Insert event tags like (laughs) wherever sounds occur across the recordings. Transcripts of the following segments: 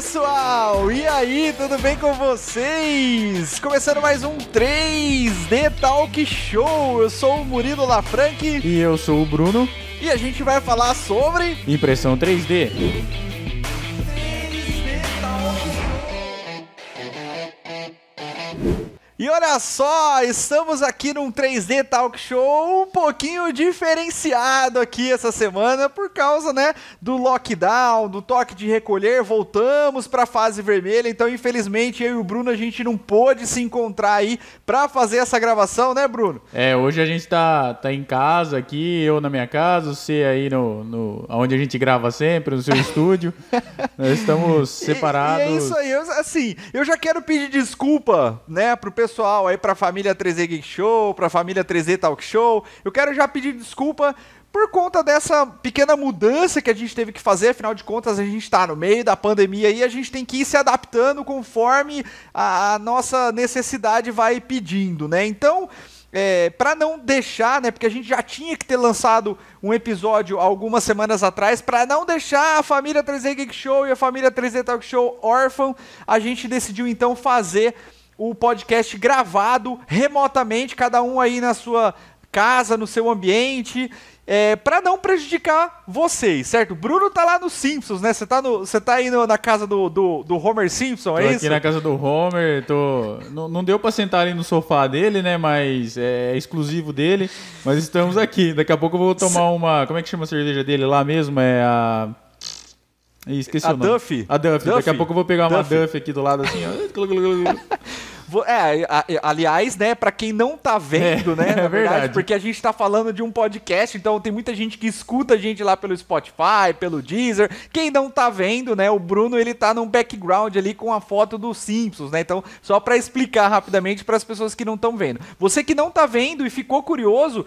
pessoal! E aí, tudo bem com vocês? Começando mais um 3D Talk Show. Eu sou o Murilo Lafranque E eu sou o Bruno, e a gente vai falar sobre impressão 3D. E olha só, estamos aqui num 3D Talk Show um pouquinho diferenciado aqui essa semana por causa, né, do lockdown, do toque de recolher, voltamos para a fase vermelha, então infelizmente eu e o Bruno a gente não pôde se encontrar aí para fazer essa gravação, né, Bruno? É, hoje a gente tá, tá em casa aqui, eu na minha casa, você aí no, no onde a gente grava sempre, no seu (laughs) estúdio. Nós estamos separados. E, e é isso aí, eu, assim, eu já quero pedir desculpa, né, pro pessoal aí, pra família 3D Geek Show, pra família 3D Talk Show. Eu quero já pedir desculpa por conta dessa pequena mudança que a gente teve que fazer, afinal de contas a gente está no meio da pandemia e a gente tem que ir se adaptando conforme a, a nossa necessidade vai pedindo, né? Então, é, para não deixar, né, porque a gente já tinha que ter lançado um episódio algumas semanas atrás, para não deixar a família 3D Geek Show e a família 3D Talk Show órfã, a gente decidiu então fazer o podcast gravado remotamente, cada um aí na sua casa, no seu ambiente, é, para não prejudicar vocês, certo? Bruno tá lá no Simpsons, né? Você tá, no, você tá aí no, na casa do, do, do Homer Simpson, Tô é aqui isso? na casa do Homer, tô... não, não deu pra sentar ali no sofá dele, né? Mas é exclusivo dele. Mas estamos aqui. Daqui a pouco eu vou tomar uma. Como é que chama a cerveja dele lá mesmo? É a. Ih, esqueci A o nome. Duffy? A Duffy. Daqui a pouco eu vou pegar uma Duffy. Duffy aqui do lado assim, ó. (laughs) É, aliás, né, pra quem não tá vendo, É, né, (laughs) na é verdade, verdade. porque a gente tá falando de um podcast, então tem muita gente que escuta a gente lá pelo Spotify, pelo Deezer. Quem não tá vendo, né, o Bruno, ele tá num background ali com a foto dos Simpsons, né? Então, só pra explicar rapidamente para as pessoas que não estão vendo. Você que não tá vendo e ficou curioso,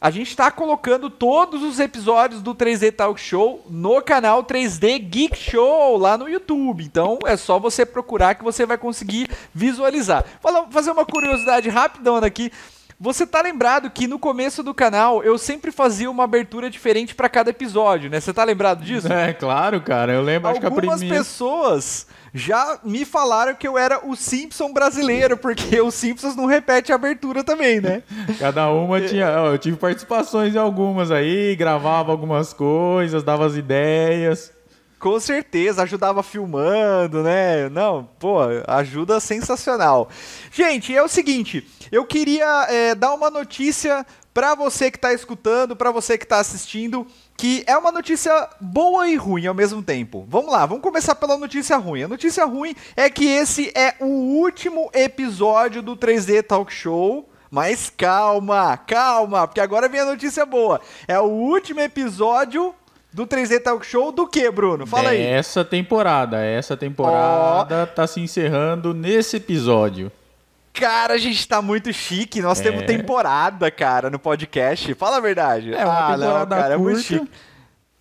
a gente está colocando todos os episódios do 3D Talk Show no canal 3D Geek Show lá no YouTube. Então é só você procurar que você vai conseguir visualizar. Fala, fazer uma curiosidade rapidona aqui. Você tá lembrado que no começo do canal eu sempre fazia uma abertura diferente para cada episódio, né? Você tá lembrado disso? É, claro, cara. Eu lembro, acho que a Algumas pessoas já me falaram que eu era o Simpson brasileiro, porque os Simpsons não repete a abertura também, né? (laughs) Cada uma tinha. ó, Eu tive participações em algumas aí, gravava algumas coisas, dava as ideias. Com certeza, ajudava filmando, né? Não, pô, ajuda sensacional. Gente, é o seguinte, eu queria é, dar uma notícia pra você que tá escutando, pra você que tá assistindo, que é uma notícia boa e ruim ao mesmo tempo. Vamos lá, vamos começar pela notícia ruim. A notícia ruim é que esse é o último episódio do 3D Talk Show. Mas calma, calma, porque agora vem a notícia boa. É o último episódio do 3D Talk Show do que, Bruno? Fala aí. Essa temporada, essa temporada tá se encerrando nesse episódio. Cara, a gente tá muito chique. Nós temos temporada, cara, no podcast. Fala a verdade. É, uma temporada cara, é muito curta. chique.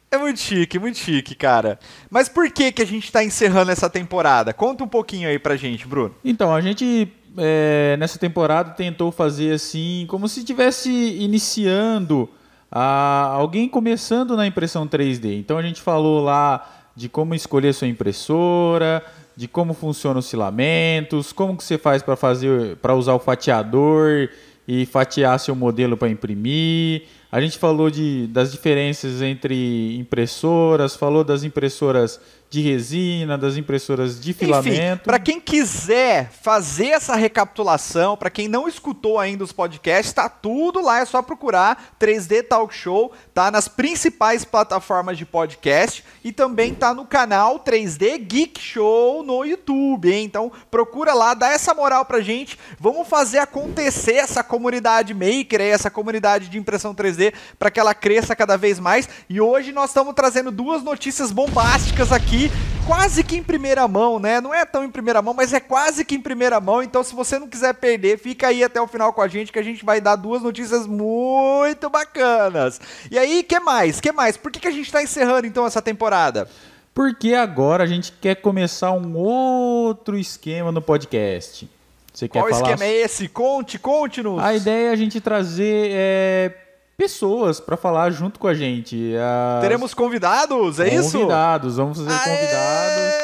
É muito chique, muito chique, cara. Mas por que que a gente tá encerrando essa temporada? Conta um pouquinho aí pra gente, Bruno. Então, a gente é, nessa temporada tentou fazer assim, como se estivesse iniciando a, alguém começando na impressão 3D. Então a gente falou lá de como escolher sua impressora, de como funcionam os filamentos, como que você faz para fazer para usar o fatiador e fatiar seu modelo para imprimir. A gente falou de, das diferenças entre impressoras, falou das impressoras de resina, das impressoras de Enfim, filamento. para quem quiser fazer essa recapitulação, para quem não escutou ainda os podcasts, tá tudo lá, é só procurar 3D Talk Show, tá nas principais plataformas de podcast e também tá no canal 3D Geek Show no YouTube, hein? Então procura lá, dá essa moral pra gente, vamos fazer acontecer essa comunidade maker, aí, essa comunidade de impressão 3D para que ela cresça cada vez mais. E hoje nós estamos trazendo duas notícias bombásticas aqui, quase que em primeira mão, né? Não é tão em primeira mão, mas é quase que em primeira mão. Então, se você não quiser perder, fica aí até o final com a gente que a gente vai dar duas notícias muito bacanas. E aí, que mais? Que mais? Por que, que a gente tá encerrando então essa temporada? Porque agora a gente quer começar um outro esquema no podcast. Você quer Qual falar? esquema é esse? Conte, conte-nos. A ideia é a gente trazer é, pessoas para falar junto com a gente. As- Teremos convidados, é isso? convidados, vamos fazer convidados.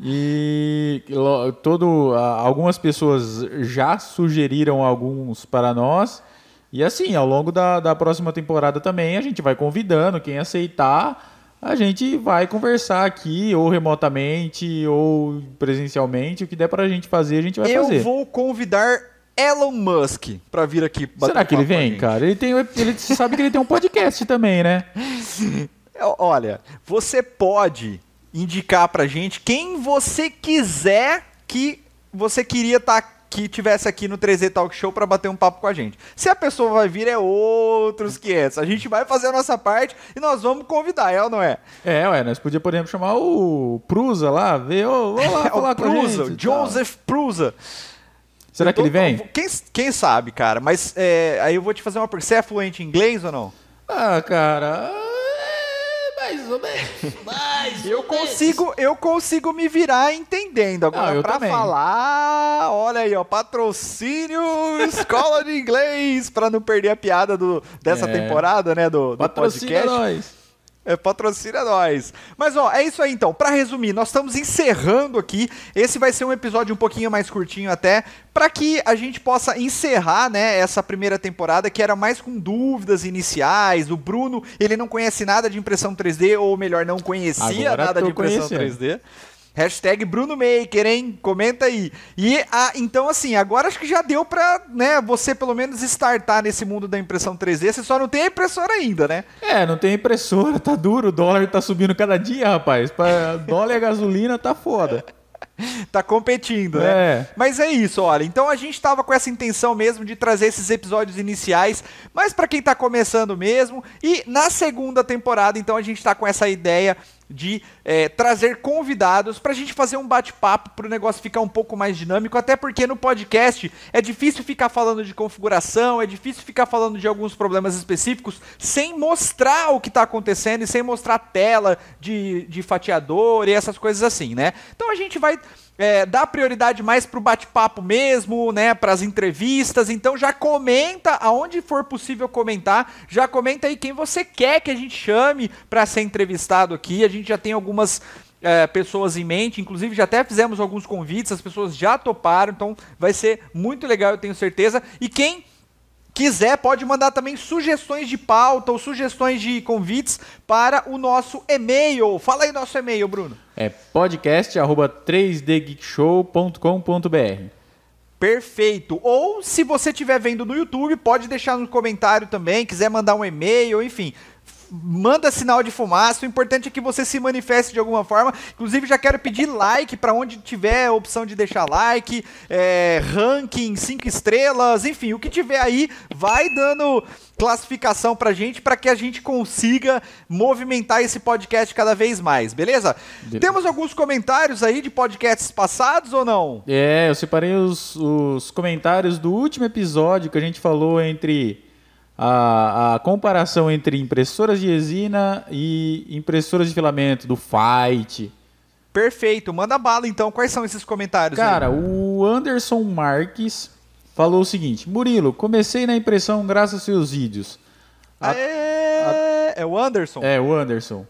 E todo, a- algumas pessoas já sugeriram alguns para nós. E assim, ao longo da, da próxima temporada também, a gente vai convidando. Quem aceitar, a gente vai conversar aqui, ou remotamente, ou presencialmente. O que der pra gente fazer, a gente vai Eu fazer. vou convidar Elon Musk pra vir aqui bater Será que ele vem, cara? Ele tem, ele sabe que ele tem um podcast também, né? (laughs) É, Olha, você pode indicar pra gente quem você quiser que você queria tá, que tivesse aqui no 3D Talk Show pra bater um papo com a gente. Se a pessoa vai vir, é outros 500. A gente vai fazer a nossa parte e nós vamos convidar, é ou não é? É, ué, nós podíamos, por exemplo, chamar o Prusa lá, ver, ô, vamos lá (laughs) É falar o com a Prusa, gente. Joseph Prusa. Será que ele vem? Quem, quem sabe, cara? Mas é, aí eu vou te fazer uma pergunta. Você é fluente em inglês ou não? Ah, cara, é, mais ou menos. (laughs) Mais Eu ou menos. consigo, eu consigo me virar entendendo. Agora, Ah, eu pra também. falar, olha aí, ó, patrocínio (laughs) Escola de Inglês, pra não perder a piada do, dessa É. temporada, né, do, do podcast. nós. É, patrocina nós. Mas ó, é isso aí então. Pra resumir, nós estamos encerrando aqui. Esse vai ser um episódio um pouquinho mais curtinho até, pra que a gente possa encerrar, né, essa primeira temporada que era mais com dúvidas iniciais. O Bruno, ele não conhece nada de impressão 3D ou melhor, não conhecia Agora nada de impressão conhecendo. 3D. Hashtag Bruno Maker, hein? Comenta aí. E a, então, assim, agora acho que já deu pra, né, você pelo menos startar nesse mundo da impressão 3D. Você só não tem a impressora ainda, né? É, não tem impressora, tá duro, o dólar tá subindo cada dia, rapaz. Pra dólar e a gasolina tá foda. (laughs) tá competindo, né? É. Mas é isso, olha. Então a gente tava com essa intenção mesmo de trazer esses episódios iniciais, mas pra quem tá começando mesmo. E na segunda temporada, então a gente tá com essa ideia de é, trazer convidados pra gente fazer um bate-papo pro negócio ficar um pouco mais dinâmico, até porque no podcast é difícil ficar falando de configuração, é difícil ficar falando de alguns problemas específicos sem mostrar o que tá acontecendo e sem mostrar a tela de, de fatiador e essas coisas assim, né? Então a gente vai é, dar prioridade mais pro bate-papo mesmo, né, pras entrevistas. Então já comenta aonde for possível comentar, já comenta aí quem você quer que a gente chame para ser entrevistado aqui. A gente já tem algumas é, pessoas em mente, inclusive já até fizemos alguns convites, as pessoas já toparam, então vai ser muito legal, eu tenho certeza. E quem quiser, pode mandar também sugestões de pauta ou sugestões de convites para o nosso e-mail. Fala aí nosso e-mail, Bruno. É podcast arroba 3dgeekshow.com.br. Perfeito. Ou se você estiver vendo no YouTube, pode deixar no comentário também, quiser mandar um e-mail, enfim. Manda sinal de fumaça. O importante é que você se manifeste de alguma forma. Inclusive, já quero pedir like para onde tiver a opção de deixar like, é, ranking, 5 estrelas, enfim, o que tiver aí, vai dando classificação pra gente para que a gente consiga movimentar esse podcast cada vez mais, beleza? Beleza. Temos alguns comentários aí de podcasts passados ou não? É, eu separei os, os comentários do último episódio que a gente falou entre a, a comparação entre impressoras de resina e impressoras de filamento do Fight. Perfeito, manda bala então. Quais são esses comentários? aí? Cara, o Anderson Marques falou o seguinte: Murilo, comecei na impressão graças aos seus vídeos. A- é... é o Anderson. É, o Anderson.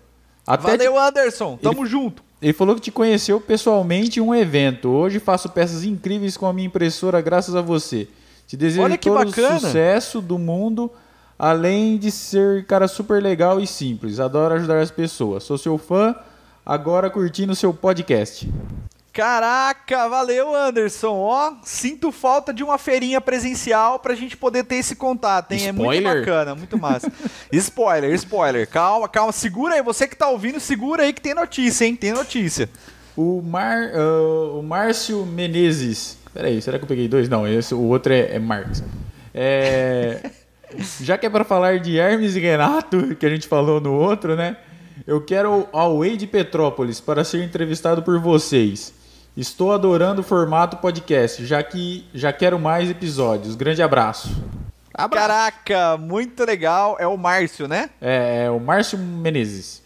Até te- Valeu, Anderson. Tamo junto. Ele falou que te conheceu pessoalmente em um evento. Hoje faço peças incríveis com a minha impressora graças a você. Te desejo Olha que todo bacana. o sucesso do mundo, além de ser cara super legal e simples. Adoro ajudar as pessoas. Sou seu fã, agora curtindo seu podcast. Caraca, valeu, Anderson. Ó, sinto falta de uma feirinha presencial pra gente poder ter esse contato, hein? É muito Spoiler. bacana, muito massa. (laughs) spoiler, spoiler. Calma, calma. Segura aí. Você que tá ouvindo, segura aí que tem notícia, hein? Tem notícia. O, Mar, ah, o Márcio Menezes. Peraí, será que eu peguei dois? Não, esse, o outro é, é Marques. É, já que é para falar de Hermes e Renato, que a gente falou no outro, né? Eu quero ao Way de Petrópolis para ser entrevistado por vocês. Estou adorando o formato podcast, já que já quero mais episódios. Grande abraço. Caraca, muito legal. É o Márcio, né? É, é o Márcio Menezes.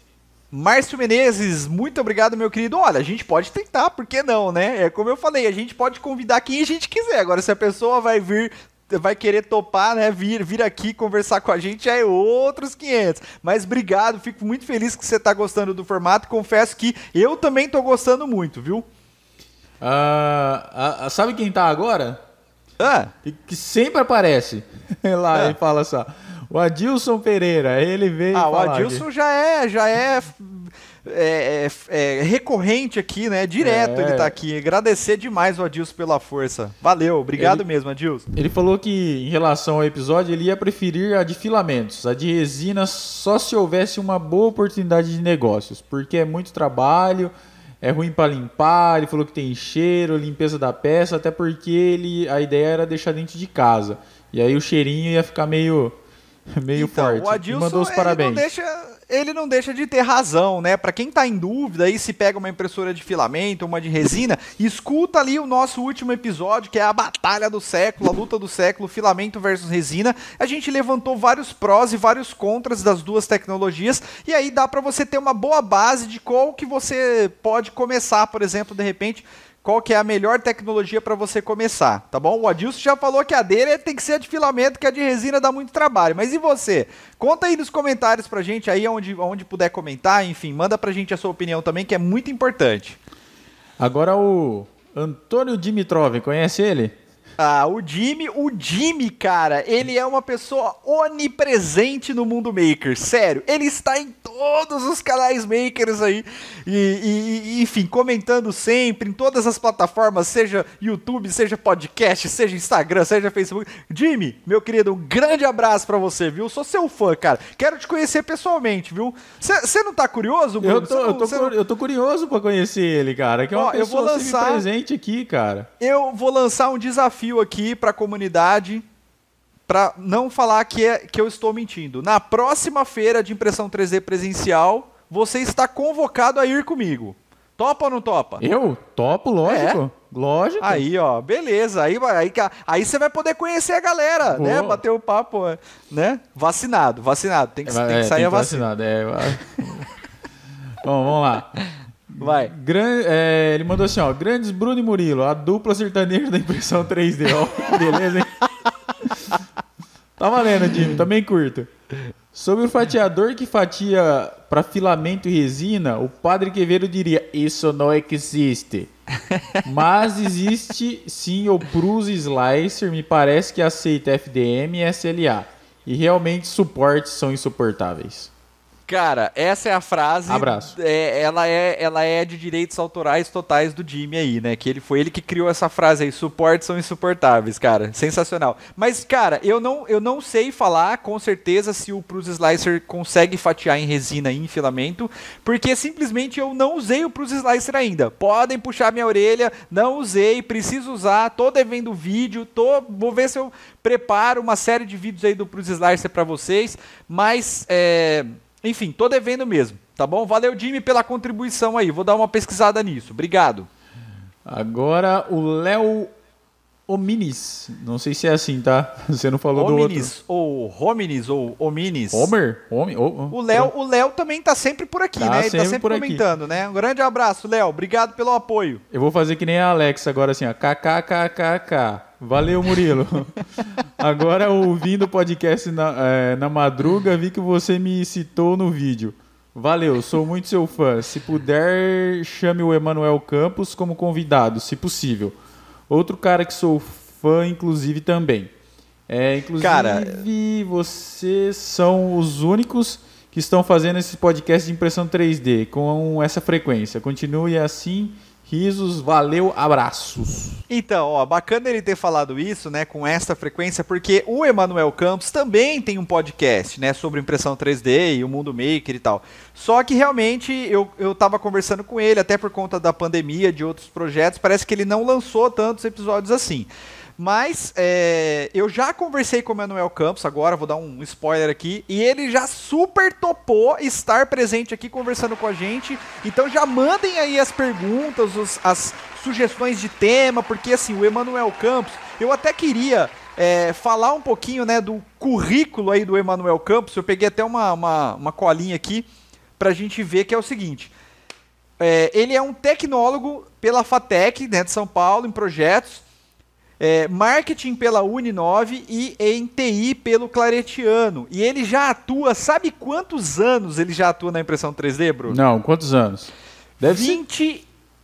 Márcio Menezes, muito obrigado, meu querido. Olha, a gente pode tentar, por que não, né? É como eu falei, a gente pode convidar quem a gente quiser. Agora, se a pessoa vai vir vai querer topar, né? Vir, vir aqui conversar com a gente é outros 500. Mas obrigado, fico muito feliz que você tá gostando do formato. Confesso que eu também tô gostando muito, viu? Ah, sabe quem tá agora? Ah. Que sempre aparece (laughs) lá ah. e fala só. O Adilson Pereira, ele veio. Ah, o Adilson aqui. já é, já é é, é, é, recorrente aqui, né? Direto é. ele tá aqui. Agradecer demais o Adilson pela força. Valeu, obrigado ele, mesmo, Adilson. Ele falou que, em relação ao episódio, ele ia preferir a de filamentos. A de resina só se houvesse uma boa oportunidade de negócios, porque é muito trabalho, é ruim para limpar. Ele falou que tem cheiro, limpeza da peça, até porque ele, a ideia era deixar dentro de casa. E aí o cheirinho ia ficar meio, (laughs) meio então, forte. O Adilson, mandou os parabéns. Ele não deixa ele não deixa de ter razão, né? Para quem está em dúvida aí se pega uma impressora de filamento, uma de resina, (laughs) escuta ali o nosso último episódio, que é a batalha do século, a luta do século, filamento versus resina. A gente levantou vários prós e vários contras das duas tecnologias e aí dá para você ter uma boa base de qual que você pode começar, por exemplo, de repente, qual que é a melhor tecnologia para você começar, tá bom? O Adilson já falou que a dele tem que ser a de filamento, que a de resina dá muito trabalho. Mas e você? Conta aí nos comentários pra gente aí, onde, onde puder comentar, enfim, manda pra gente a sua opinião também, que é muito importante. Agora o Antônio Dimitrov, conhece ele? Ah, o Jimmy, o Jimmy, cara, ele é uma pessoa onipresente no mundo maker, sério. Ele está em todos os canais makers aí, e, e, enfim, comentando sempre em todas as plataformas, seja YouTube, seja podcast, seja Instagram, seja Facebook. Jimmy, meu querido, um grande abraço para você, viu? Sou seu fã, cara. Quero te conhecer pessoalmente, viu? Você não tá curioso, Bruno? Eu tô, não, eu tô, não... eu tô curioso para conhecer ele, cara, que é uma Ó, pessoa eu vou lançar... presente aqui, cara. Eu vou lançar um desafio desafio aqui para a comunidade para não falar que, é, que eu estou mentindo. Na próxima feira de impressão 3D presencial, você está convocado a ir comigo. Topa ou não topa? Eu? Topo, lógico. É? Lógico. Aí, ó, beleza. Aí, aí, aí você vai poder conhecer a galera, Boa. né? Bater o papo, né? Vacinado, vacinado. Tem que, é, tem que sair tem a vacina. Vacinado, é. (laughs) Bom, vamos lá. Vai. Gran, é, ele mandou assim, ó. Grandes Bruno e Murilo, a dupla sertaneja da impressão 3D. Ó, (laughs) beleza, hein? tá valendo, Jimmy. Também curto. Sobre o fatiador que fatia para filamento e resina, o padre Quevedo diria: Isso não existe. Mas existe sim o Prus Slicer, me parece que aceita FDM e SLA. E realmente suportes são insuportáveis. Cara, essa é a frase. Abraço. É, ela, é, ela é de direitos autorais totais do Jimmy aí, né? Que ele foi ele que criou essa frase aí. Suportes são insuportáveis, cara. Sensacional. Mas, cara, eu não, eu não sei falar com certeza se o Prus Slicer consegue fatiar em resina e em filamento, porque simplesmente eu não usei o Prus Slicer ainda. Podem puxar minha orelha, não usei, preciso usar, tô devendo vídeo, tô, vou ver se eu preparo uma série de vídeos aí do Prus Slicer para vocês, mas é enfim, tô devendo mesmo, tá bom? Valeu, Jimmy, pela contribuição aí. Vou dar uma pesquisada nisso. Obrigado. Agora o Léo Hominis. Não sei se é assim, tá? (laughs) Você não falou Hominis, do outro. Ou Hominis, ou Hominis. Homer? Homi, oh, oh, o Léo o Léo também tá sempre por aqui, tá né? Ele tá sempre comentando, aqui. né? Um grande abraço, Léo. Obrigado pelo apoio. Eu vou fazer que nem a Alex agora assim, ó. KKKKK. Valeu, Murilo. (laughs) Agora, ouvindo o podcast na, é, na madruga, vi que você me citou no vídeo. Valeu, sou muito seu fã. Se puder, chame o Emanuel Campos como convidado, se possível. Outro cara que sou fã, inclusive, também. É, inclusive, cara... vocês são os únicos que estão fazendo esse podcast de impressão 3D com essa frequência. Continue assim Risos, valeu, abraços. Então, ó, bacana ele ter falado isso, né, com esta frequência, porque o Emanuel Campos também tem um podcast, né, sobre impressão 3D e o mundo maker e tal. Só que realmente eu, eu tava conversando com ele, até por conta da pandemia, de outros projetos, parece que ele não lançou tantos episódios assim. Mas é, eu já conversei com o Manuel Campos, agora vou dar um spoiler aqui, e ele já super topou estar presente aqui conversando com a gente. Então já mandem aí as perguntas, os, as sugestões de tema, porque assim, o Emanuel Campos, eu até queria é, falar um pouquinho né, do currículo aí do Emanuel Campos. Eu peguei até uma, uma, uma colinha aqui para a gente ver que é o seguinte. É, ele é um tecnólogo pela FATEC, né, de São Paulo, em projetos. É, marketing pela Uninove e em TI pelo Claretiano. E ele já atua, sabe quantos anos ele já atua na impressão 3D, Bruno? Não, quantos anos? Deve 21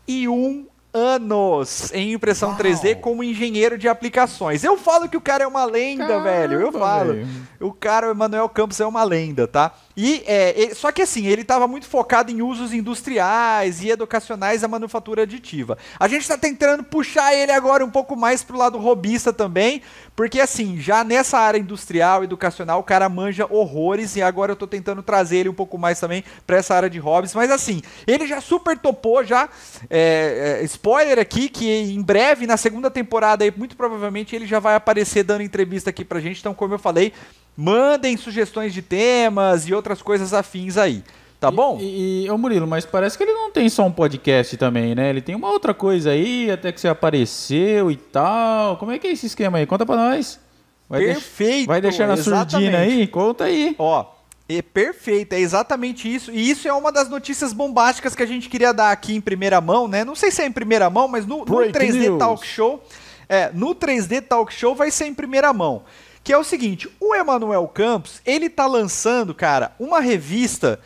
ser anos em impressão Uau. 3D como engenheiro de aplicações. Eu falo que o cara é uma lenda, Caramba, velho. Eu falo. O cara, o Emanuel Campos, é uma lenda, tá? E é, ele, só que assim, ele estava muito focado em usos industriais e educacionais da manufatura aditiva. A gente está tentando puxar ele agora um pouco mais pro lado robista também, porque assim, já nessa área industrial, educacional, o cara manja horrores e agora eu estou tentando trazer ele um pouco mais também para essa área de hobbies. Mas assim, ele já super topou, já. É, é, spoiler aqui, que em breve, na segunda temporada, aí, muito provavelmente ele já vai aparecer dando entrevista aqui pra gente. Então, como eu falei, mandem sugestões de temas e outras coisas afins aí. Tá bom? E, e ô Murilo, mas parece que ele não tem só um podcast também, né? Ele tem uma outra coisa aí, até que você apareceu e tal. Como é que é esse esquema aí? Conta pra nós. Vai Perfeito. Deix vai deixar na surdina aí? Conta aí. Ó, é perfeito, é exatamente isso. E isso é uma das notícias bombásticas que a gente queria dar aqui em primeira mão, né? Não sei se é em primeira mão, mas no, no 3D News. Talk Show. É, no 3D Talk Show vai ser em primeira mão. Que é o seguinte, o Emanuel Campos, ele tá lançando, cara, uma revista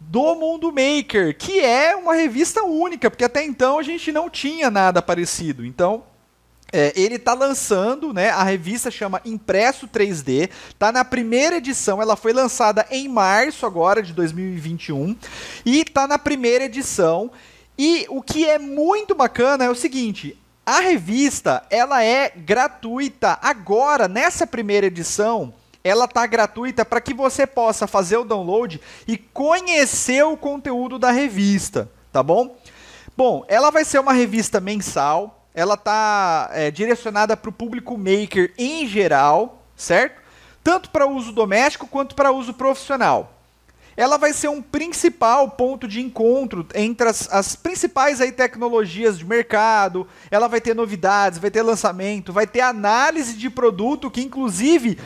do Mundo Maker, que é uma revista única, porque até então a gente não tinha nada parecido. Então, é, ele está lançando, né? A revista chama Impresso 3D, tá na primeira edição, ela foi lançada em março agora de 2021 e tá na primeira edição. E o que é muito bacana é o seguinte, a revista, ela é gratuita agora nessa primeira edição. Ela tá gratuita para que você possa fazer o download e conhecer o conteúdo da revista, tá bom? Bom, ela vai ser uma revista mensal, ela tá é, direcionada para o público maker em geral, certo? Tanto para uso doméstico quanto para uso profissional. Ela vai ser um principal ponto de encontro entre as, as principais aí, tecnologias de mercado. Ela vai ter novidades, vai ter lançamento, vai ter análise de produto, que inclusive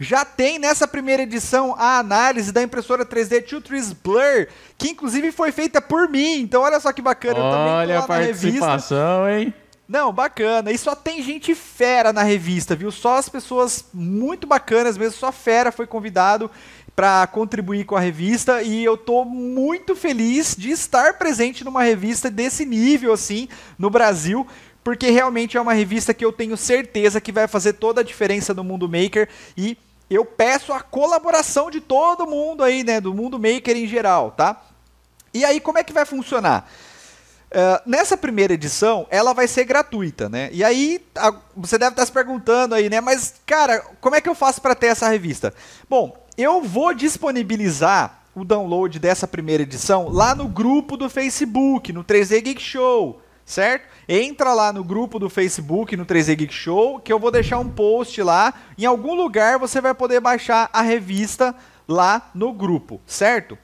já tem nessa primeira edição a análise da impressora 3D Tutris Blur, que inclusive foi feita por mim. Então olha só que bacana. Olha a participação, hein? Não, bacana. E só tem gente fera na revista, viu? Só as pessoas muito bacanas mesmo, só fera foi convidado para contribuir com a revista e eu tô muito feliz de estar presente numa revista desse nível assim no Brasil, porque realmente é uma revista que eu tenho certeza que vai fazer toda a diferença no mundo maker e eu peço a colaboração de todo mundo aí, né, do mundo maker em geral, tá? E aí como é que vai funcionar? Uh, nessa primeira edição, ela vai ser gratuita, né? E aí, a, você deve estar se perguntando aí, né? Mas, cara, como é que eu faço para ter essa revista? Bom, eu vou disponibilizar o download dessa primeira edição lá no grupo do Facebook, no 3D Geek Show, certo? Entra lá no grupo do Facebook, no 3D Geek Show, que eu vou deixar um post lá. Em algum lugar você vai poder baixar a revista lá no grupo, certo?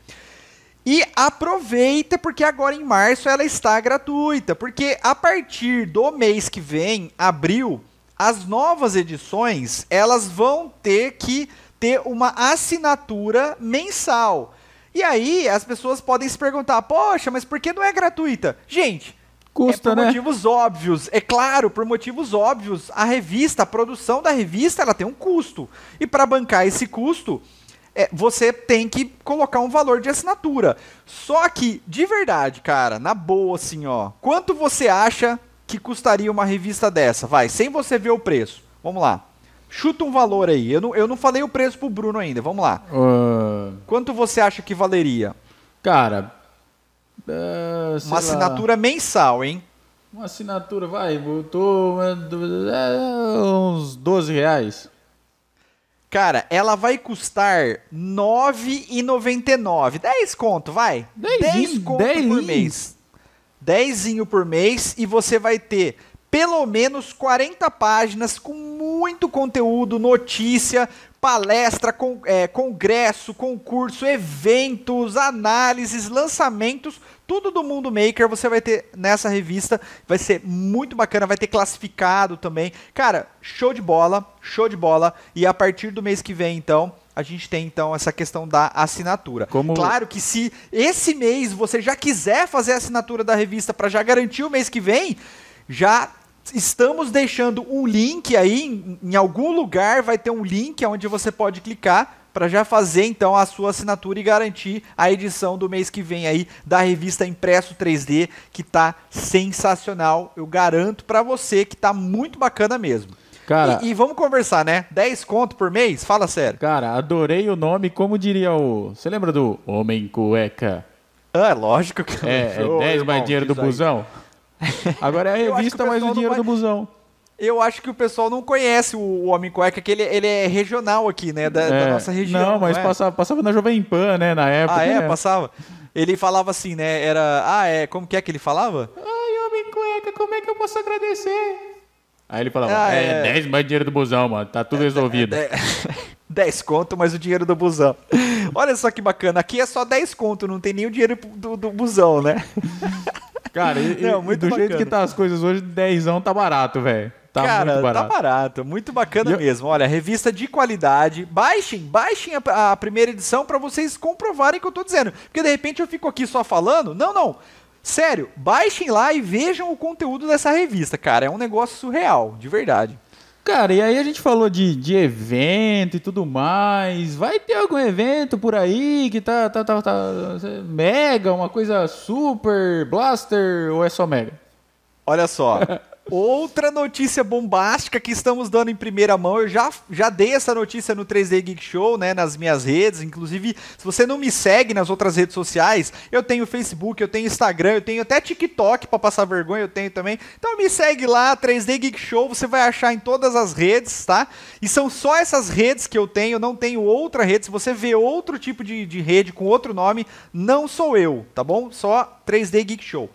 E aproveita porque agora em março ela está gratuita, porque a partir do mês que vem, abril, as novas edições, elas vão ter que ter uma assinatura mensal. E aí as pessoas podem se perguntar: "Poxa, mas por que não é gratuita?". Gente, Custa, é por né? motivos óbvios. É claro, por motivos óbvios, a revista, a produção da revista, ela tem um custo. E para bancar esse custo, é, você tem que colocar um valor de assinatura. Só que, de verdade, cara, na boa, assim, ó, quanto você acha que custaria uma revista dessa? Vai, sem você ver o preço. Vamos lá. Chuta um valor aí. Eu não, eu não falei o preço pro Bruno ainda. Vamos lá. Uh... Quanto você acha que valeria? Cara. Uh, uma assinatura lá. mensal, hein? Uma assinatura, vai, botou uh, uns 12 reais. Cara, ela vai custar R$ 9,99. 10 conto, vai. 10 conto por mês. 10 por mês e você vai ter pelo menos 40 páginas com muito conteúdo, notícia, palestra, con é, congresso, concurso, eventos, análises, lançamentos, tudo do mundo maker você vai ter nessa revista. Vai ser muito bacana, vai ter classificado também. Cara, show de bola, show de bola. E a partir do mês que vem, então, a gente tem então essa questão da assinatura. Como... Claro que se esse mês você já quiser fazer a assinatura da revista para já garantir o mês que vem, já estamos deixando um link aí, em, algum lugar vai ter um link onde você pode clicar para já fazer então a sua assinatura e garantir a edição do mês que vem aí da revista Impresso 3D, que tá sensacional. Eu garanto para você que tá muito bacana mesmo. Cara, e, e, vamos conversar, né? 10 conto por mês? Fala sério. Cara, adorei o nome, como diria o. Você lembra do Homem Cueca? Ah, é lógico que É, é 10 mais dinheiro do busão? (laughs) Agora é a revista mais o dinheiro vai... do busão. Eu acho que o pessoal não conhece o Homem Cueca, que ele, ele é regional aqui, né? Da, é, da nossa região. Não, mas não é? passava, passava na Jovem Pan, né? Na época. Ah, é? Né? Passava? Ele falava assim, né? Era. Ah, é. Como que é que ele falava? Ai, Homem Cueca, como é que eu posso agradecer? Aí ele falava, ah, é, é 10 mais dinheiro do busão, mano, tá tudo é, resolvido. É, (laughs) 10 conto mais o dinheiro do busão. Olha só que bacana, aqui é só 10 conto, não tem nem o dinheiro do, do busão, né? (laughs) Cara, e, não, do bacana. jeito que tá as coisas hoje, 10 tá barato, velho. Tá Cara, muito barato. tá barato, muito bacana eu... mesmo. Olha, revista de qualidade. Baixem, baixem a, a primeira edição para vocês comprovarem o que eu tô dizendo. Porque de repente eu fico aqui só falando. Não, não. Sério, baixem lá e vejam o conteúdo dessa revista, cara. É um negócio surreal, de verdade. Cara, e aí a gente falou de, de evento e tudo mais. Vai ter algum evento por aí que tá, tá, tá, tá mega, uma coisa super blaster ou é só mega? Olha só. (laughs) Outra notícia bombástica que estamos dando em primeira mão. Eu já, já dei essa notícia no 3D Geek Show, né? Nas minhas redes. Inclusive, se você não me segue nas outras redes sociais, eu tenho Facebook, eu tenho Instagram, eu tenho até TikTok para passar vergonha, eu tenho também. Então me segue lá, 3D Geek Show, você vai achar em todas as redes, tá? E são só essas redes que eu tenho, não tenho outra rede. Se você vê outro tipo de, de rede com outro nome, não sou eu, tá bom? Só 3D Geek Show.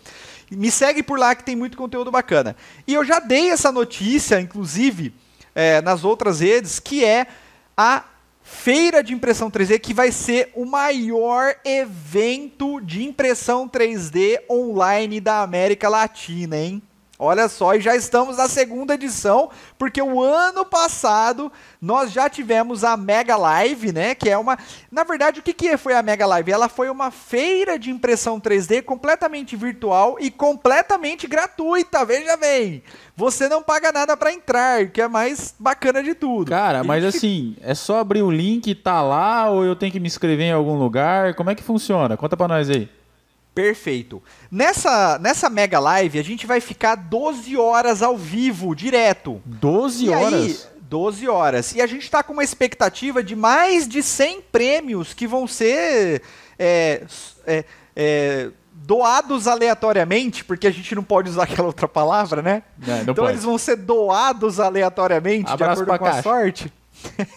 Me segue por lá que tem muito conteúdo bacana. E eu já dei essa notícia, inclusive, é, nas outras redes, que é a Feira de Impressão 3D, que vai ser o maior evento de impressão 3D online da América Latina, hein? Olha só, e já estamos na segunda edição, porque o ano passado nós já tivemos a Mega Live, né? Que é uma. Na verdade, o que, que foi a Mega Live? Ela foi uma feira de impressão 3D completamente virtual e completamente gratuita. Veja bem, você não paga nada para entrar, que é mais bacana de tudo. Cara, mas assim, é só abrir o link e tá lá, ou eu tenho que me inscrever em algum lugar? Como é que funciona? Conta para nós aí. Perfeito. Nessa, nessa mega live, a gente vai ficar 12 horas ao vivo, direto. 12 e horas? Aí, 12 horas. E a gente está com uma expectativa de mais de 100 prêmios que vão ser é, é, é, doados aleatoriamente, porque a gente não pode usar (laughs) aquela outra palavra, né? Não, não então pode. eles vão ser doados aleatoriamente, Abraço de acordo com caixa. a sorte.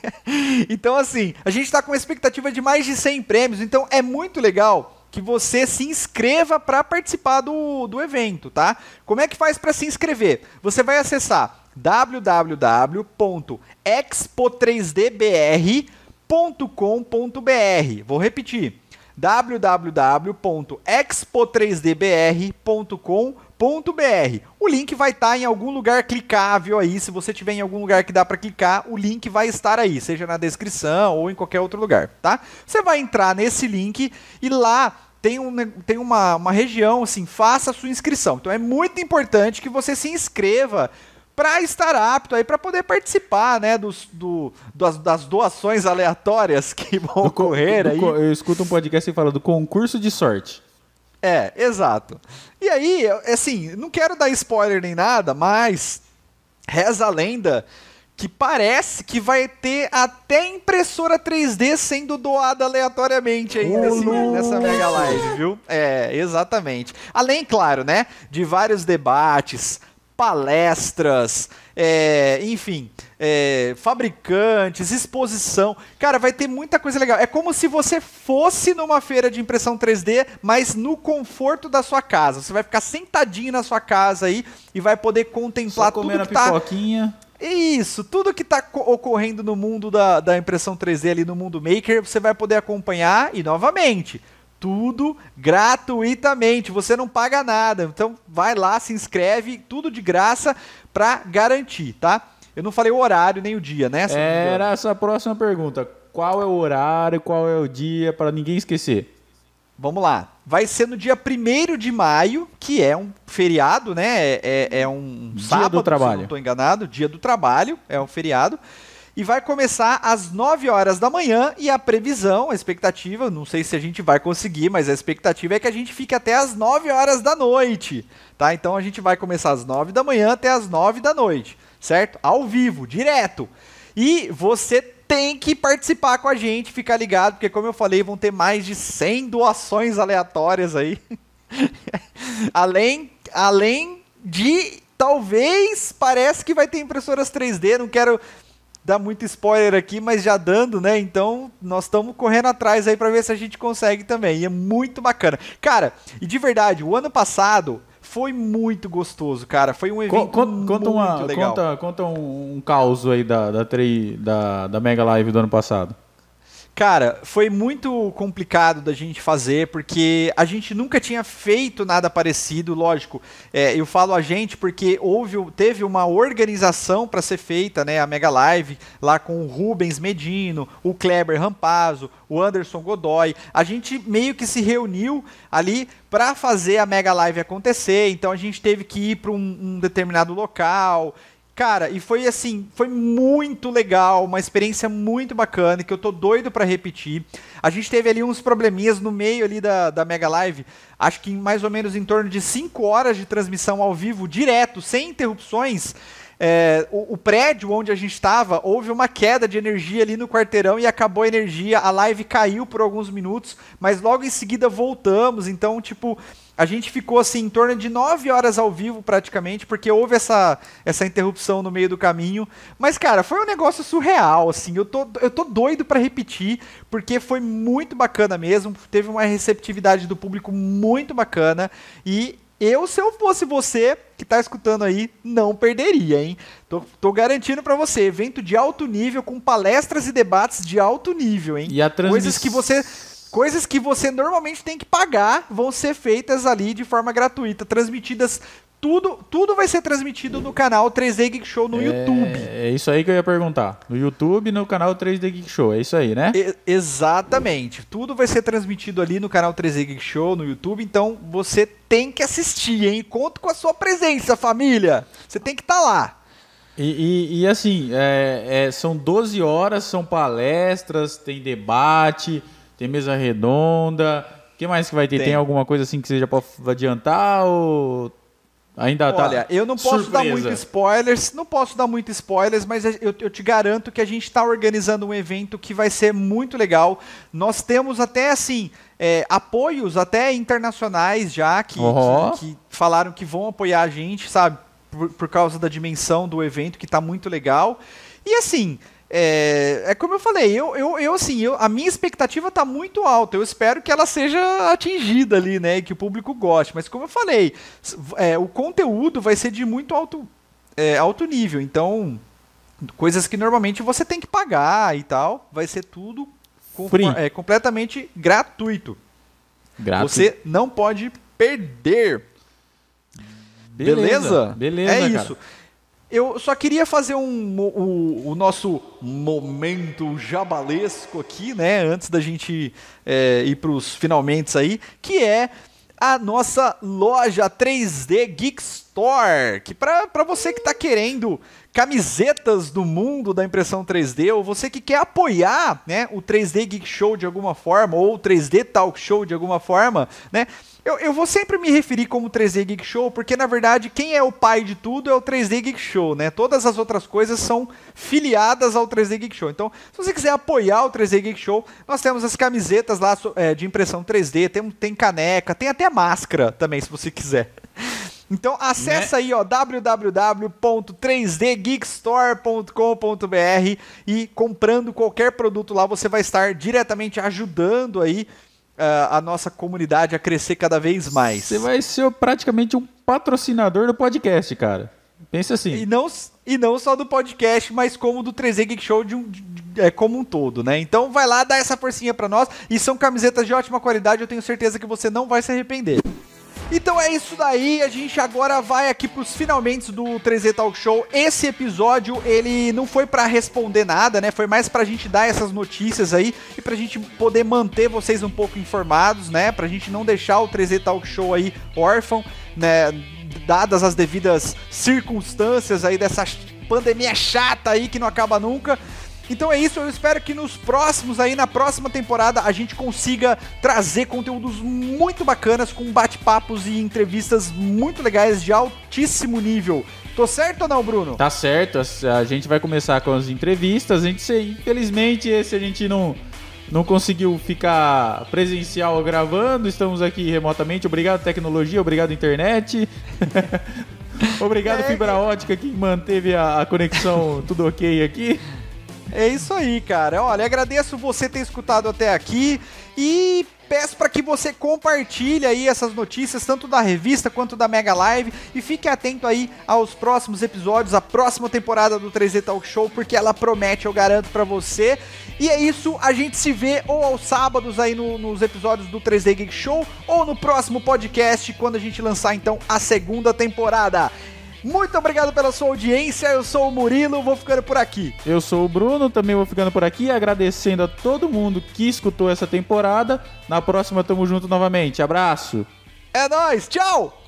(laughs) então, assim, a gente está com uma expectativa de mais de 100 prêmios, então é muito legal que você se inscreva para participar do, do evento, tá? Como é que faz para se inscrever? Você vai acessar www.expo3dbr.com.br. Vou repetir: www.expo3dbr.com.br. O link vai estar tá em algum lugar clicável aí. Se você tiver em algum lugar que dá para clicar, o link vai estar aí, seja na descrição ou em qualquer outro lugar, tá? Você vai entrar nesse link e lá tem, um, tem uma, uma região assim, faça a sua inscrição. Então é muito importante que você se inscreva para estar apto aí para poder participar, né, dos, do, das, das doações aleatórias que vão do, ocorrer do, aí. eu escuto um podcast que fala do concurso de sorte. É, exato. E aí, assim, não quero dar spoiler nem nada, mas reza a lenda que parece que vai ter até impressora 3D sendo doada aleatoriamente aí nesse, nessa mega live, viu? É, exatamente. Além, claro, né, de vários debates, palestras, é, enfim, é, fabricantes, exposição. Cara, vai ter muita coisa legal. É como se você fosse numa feira de impressão 3D, mas no conforto da sua casa. Você vai ficar sentadinho na sua casa aí e vai poder contemplar Só tudo comendo que a pipoquinha. Tá isso, tudo que está ocorrendo no mundo da, da impressão 3D ali no mundo maker, você vai poder acompanhar e novamente, tudo gratuitamente, você não paga nada. Então vai lá, se inscreve, tudo de graça para garantir, tá? Eu não falei o horário nem o dia, né? Era essa a próxima pergunta. Qual é o horário, qual é o dia para ninguém esquecer? Vamos lá. Vai ser no dia 1 de maio, que é um feriado, né? É, é, é um Dia sábado, do trabalho. se não estou enganado. Dia do trabalho, é um feriado. E vai começar às 9 horas da manhã e a previsão, a expectativa, não sei se a gente vai conseguir, mas a expectativa é que a gente fique até às 9 horas da noite, tá? Então a gente vai começar às 9 da manhã até às 9 da noite, certo? Ao vivo, direto. E você tem que participar com a gente, ficar ligado, porque como eu falei, vão ter mais de 100 doações aleatórias aí. (laughs) além, além de talvez parece que vai ter impressoras 3D, não quero dar muito spoiler aqui, mas já dando, né? Então, nós estamos correndo atrás aí para ver se a gente consegue também. E é muito bacana. Cara, e de verdade, o ano passado foi muito gostoso, cara. Foi um evento Con- con- muito conta, uma, legal. conta, conta um, um caos aí da, da, trei- da, da Mega Live do ano passado. Cara, foi muito complicado da gente fazer, porque a gente nunca tinha feito nada parecido, lógico. É, eu falo a gente porque houve, teve uma organização para ser feita, né? A Mega Live, lá com o Rubens Medino, o Kleber Rampazzo, o Anderson Godoy. A gente meio que se reuniu ali para fazer a Mega Live acontecer, então a gente teve que ir para um, um determinado local. Cara, e foi assim, foi muito legal, uma experiência muito bacana, que eu tô doido pra repetir. A gente teve ali uns probleminhas no meio ali da, da Mega Live, acho que mais ou menos em torno de 5 horas de transmissão ao vivo, direto, sem interrupções. É, o, o prédio onde a gente estava, houve uma queda de energia ali no quarteirão e acabou a energia, a live caiu por alguns minutos, mas logo em seguida voltamos, então, tipo, a gente ficou assim em torno de 9 horas ao vivo praticamente, porque houve essa, essa interrupção no meio do caminho. Mas, cara, foi um negócio surreal, assim. Eu tô, eu tô doido para repetir, porque foi muito bacana mesmo. Teve uma receptividade do público muito bacana. E eu, se eu fosse você que tá escutando aí, não perderia, hein? Tô, tô garantindo para você, evento de alto nível, com palestras e debates de alto nível, hein? E a transmiss- Coisas que você coisas que você normalmente tem que pagar vão ser feitas ali de forma gratuita, transmitidas tudo, tudo vai ser transmitido no canal 3D Geek Show no YouTube. É, é isso aí que eu ia perguntar. No YouTube no canal 3D Geek Show. É isso aí, né? E- exatamente. Tudo vai ser transmitido ali no canal 3D Geek Show no YouTube, então você tem que assistir, hein? Conto com a sua presença, família. Você tem que estar lá. E, e- e, assim, é- é, são 12 horas, são palestras, tem debate, tem mesa redonda. O que mais que vai ter? Tem, Tem. alguma coisa assim que você já pode adiantar ou ainda tá? Olha, eu não posso dar surpresa? muito spoilers, não posso dar muito spoilers, mas eu, eu te garanto que a gente está organizando um evento que vai ser muito legal. Nós temos até assim é, apoios até internacionais já que, Ó. que, que falaram que vão apoiar a gente, sabe? Por, por causa da dimensão do evento que está muito legal. E assim. É, é como eu falei, eu, eu, eu assim, eu, a minha expectativa está muito alta. Eu espero que ela seja atingida ali, né? E que o público goste. Mas como eu falei, é, o conteúdo vai ser de muito alto, é, alto nível. Então, coisas que normalmente você tem que pagar e tal, vai ser tudo com- é, completamente gratuito. Grato. Você não pode perder. Beleza? Beleza, É cara. isso. Eu só queria fazer um, o, o nosso momento jabalesco aqui, né? Antes da gente é, ir para os finalmente aí, que é a nossa loja 3D Geek Store. Que para você que está querendo camisetas do mundo da impressão 3D, ou você que quer apoiar né, o 3D Geek Show de alguma forma, ou o 3D Talk Show de alguma forma, né? Eu, eu vou sempre me referir como 3D Geek Show, porque na verdade quem é o pai de tudo é o 3D Geek Show, né? Todas as outras coisas são filiadas ao 3D Geek Show. Então, se você quiser apoiar o 3D Geek Show, nós temos as camisetas lá é, de impressão 3D, tem, tem caneca, tem até máscara também, se você quiser. Então acessa aí, ó, www.3dgeekstore.com.br e comprando qualquer produto lá, você vai estar diretamente ajudando aí a nossa comunidade a crescer cada vez mais. Você vai ser praticamente um patrocinador do podcast, cara. Pensa assim. E não, e não só do podcast, mas como do 3D Geek Show de um, de- de- é, como um todo, né? Então vai lá, dá essa forcinha pra nós. E são camisetas de ótima qualidade, eu tenho certeza que você não vai se arrepender. Então é isso daí, a gente agora vai aqui pros finalmente do 3Z Talk Show. Esse episódio, ele não foi para responder nada, né? Foi mais pra gente dar essas notícias aí e pra gente poder manter vocês um pouco informados, né? Pra gente não deixar o 3Z Talk Show aí órfão, né? Dadas as devidas circunstâncias aí dessa pandemia chata aí que não acaba nunca. Então é isso, eu espero que nos próximos aí, na próxima temporada, a gente consiga trazer conteúdos muito bacanas, com bate-papos e entrevistas muito legais de altíssimo nível. Tô certo ou não, Bruno? Tá certo, a gente vai começar com as entrevistas. A gente, infelizmente, esse a gente não, não conseguiu ficar presencial gravando, estamos aqui remotamente. Obrigado, tecnologia, obrigado, internet. (laughs) obrigado, é, fibra ótica, que manteve a, a conexão tudo ok aqui. É isso aí, cara. Olha, agradeço você ter escutado até aqui e peço para que você compartilhe aí essas notícias, tanto da revista quanto da Mega Live, e fique atento aí aos próximos episódios, a próxima temporada do 3D Talk Show, porque ela promete, eu garanto para você. E é isso, a gente se vê ou aos sábados aí no, nos episódios do 3D Geek Show, ou no próximo podcast, quando a gente lançar então a segunda temporada. Muito obrigado pela sua audiência. Eu sou o Murilo, vou ficando por aqui. Eu sou o Bruno, também vou ficando por aqui, agradecendo a todo mundo que escutou essa temporada. Na próxima tamo junto novamente. Abraço. É nóis, tchau!